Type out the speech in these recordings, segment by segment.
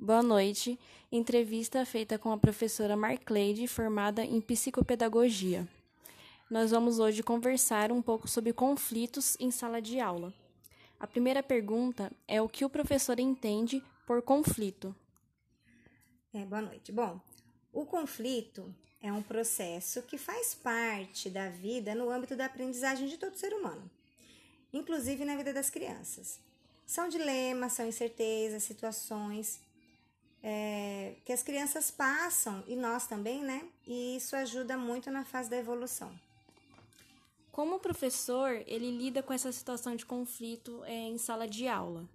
Boa noite. Entrevista feita com a professora Marcleide, formada em psicopedagogia. Nós vamos hoje conversar um pouco sobre conflitos em sala de aula. A primeira pergunta é o que o professor entende por conflito. É, boa noite. Bom, o conflito é um processo que faz parte da vida no âmbito da aprendizagem de todo ser humano, inclusive na vida das crianças. São dilemas, são incertezas, situações é, que as crianças passam e nós também, né? E isso ajuda muito na fase da evolução. Como o professor ele lida com essa situação de conflito é, em sala de aula?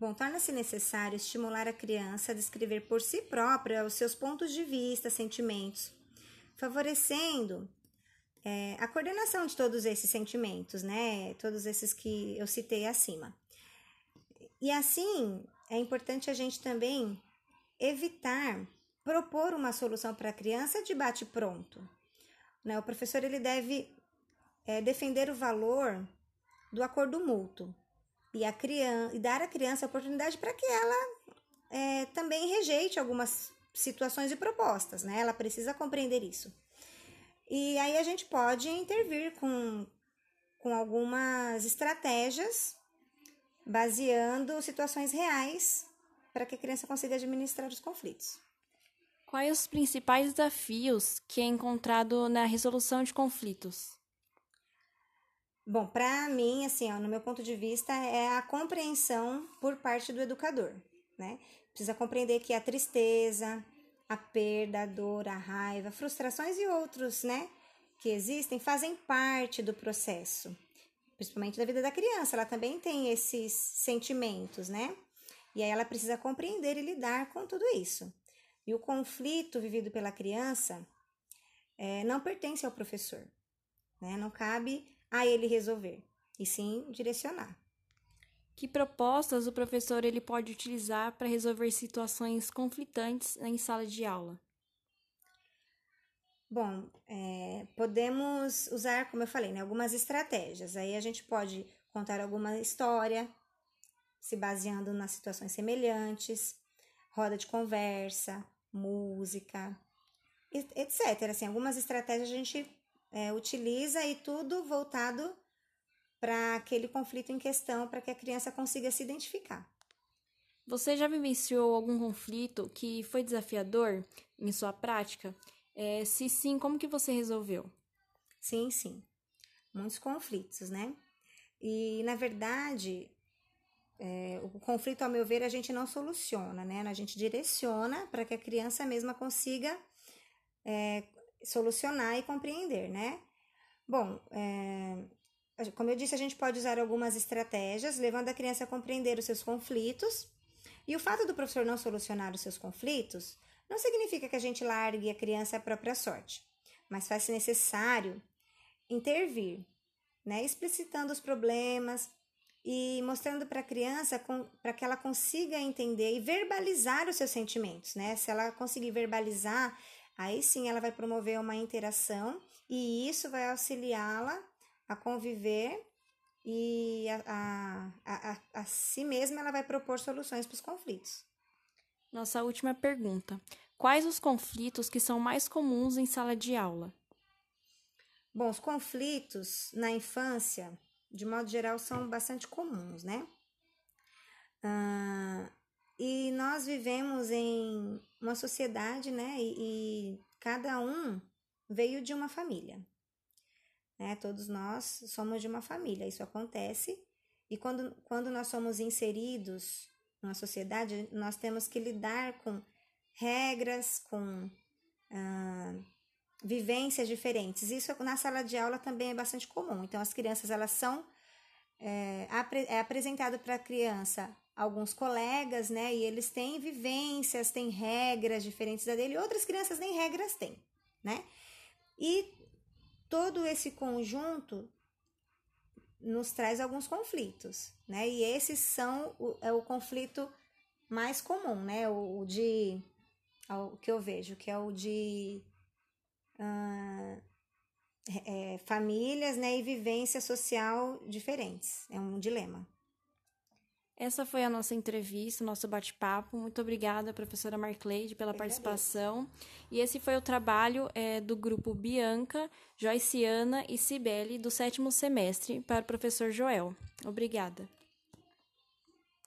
Bom, torna-se necessário estimular a criança a descrever por si própria os seus pontos de vista, sentimentos, favorecendo é, a coordenação de todos esses sentimentos, né? Todos esses que eu citei acima. E assim, é importante a gente também evitar propor uma solução para a criança de bate pronto. Né? O professor ele deve é, defender o valor do acordo mútuo e, a criança, e dar à criança a oportunidade para que ela é, também rejeite algumas situações e propostas, né? Ela precisa compreender isso. E aí a gente pode intervir com, com algumas estratégias baseando situações reais para que a criança consiga administrar os conflitos. Quais os principais desafios que é encontrado na resolução de conflitos? Bom, para mim, assim, ó, no meu ponto de vista, é a compreensão por parte do educador, né? Precisa compreender que a tristeza, a perda, a dor, a raiva, frustrações e outros, né, que existem, fazem parte do processo, principalmente da vida da criança. Ela também tem esses sentimentos, né? E aí ela precisa compreender e lidar com tudo isso. E o conflito vivido pela criança é, não pertence ao professor, né? Não cabe a ele resolver, e sim direcionar. Que propostas o professor ele pode utilizar para resolver situações conflitantes em sala de aula? Bom, é, podemos usar, como eu falei, né, algumas estratégias. Aí a gente pode contar alguma história, se baseando nas situações semelhantes, roda de conversa, música, etc. Assim, algumas estratégias a gente é, utiliza e tudo voltado para aquele conflito em questão, para que a criança consiga se identificar. Você já vivenciou algum conflito que foi desafiador em sua prática? É, se sim, como que você resolveu? Sim, sim. Muitos conflitos, né? E, na verdade, é, o conflito, ao meu ver, a gente não soluciona, né? A gente direciona para que a criança mesma consiga é, solucionar e compreender, né? Bom, é, como eu disse, a gente pode usar algumas estratégias, levando a criança a compreender os seus conflitos. E o fato do professor não solucionar os seus conflitos não significa que a gente largue a criança à própria sorte, mas faz-se necessário intervir, né? explicitando os problemas e mostrando para a criança para que ela consiga entender e verbalizar os seus sentimentos. Né? Se ela conseguir verbalizar, Aí sim ela vai promover uma interação e isso vai auxiliá-la a conviver e a, a, a, a, si mesma ela vai propor soluções para os conflitos. Nossa última pergunta: Quais os conflitos que são mais comuns em sala de aula? Bom, os conflitos na infância, de modo geral, são bastante comuns, né? E nós vivemos em uma sociedade, né? E, e cada um veio de uma família. Né? Todos nós somos de uma família. Isso acontece. E quando, quando nós somos inseridos numa sociedade, nós temos que lidar com regras, com vivências diferentes. Isso na sala de aula também é bastante comum. Então, as crianças elas são é, é apresentado para a criança alguns colegas, né? E eles têm vivências, têm regras diferentes da dele, outras crianças nem regras têm, né? E todo esse conjunto nos traz alguns conflitos, né? E esses são o, é o conflito mais comum, né? O, o de o que eu vejo, que é o de é, famílias, né? E vivência social diferentes. É um dilema. Essa foi a nossa entrevista, o nosso bate-papo. Muito obrigada, professora Marcleide, pela Eu participação. E esse foi o trabalho é, do grupo Bianca, Joiciana e Cibele, do sétimo semestre, para o professor Joel. Obrigada.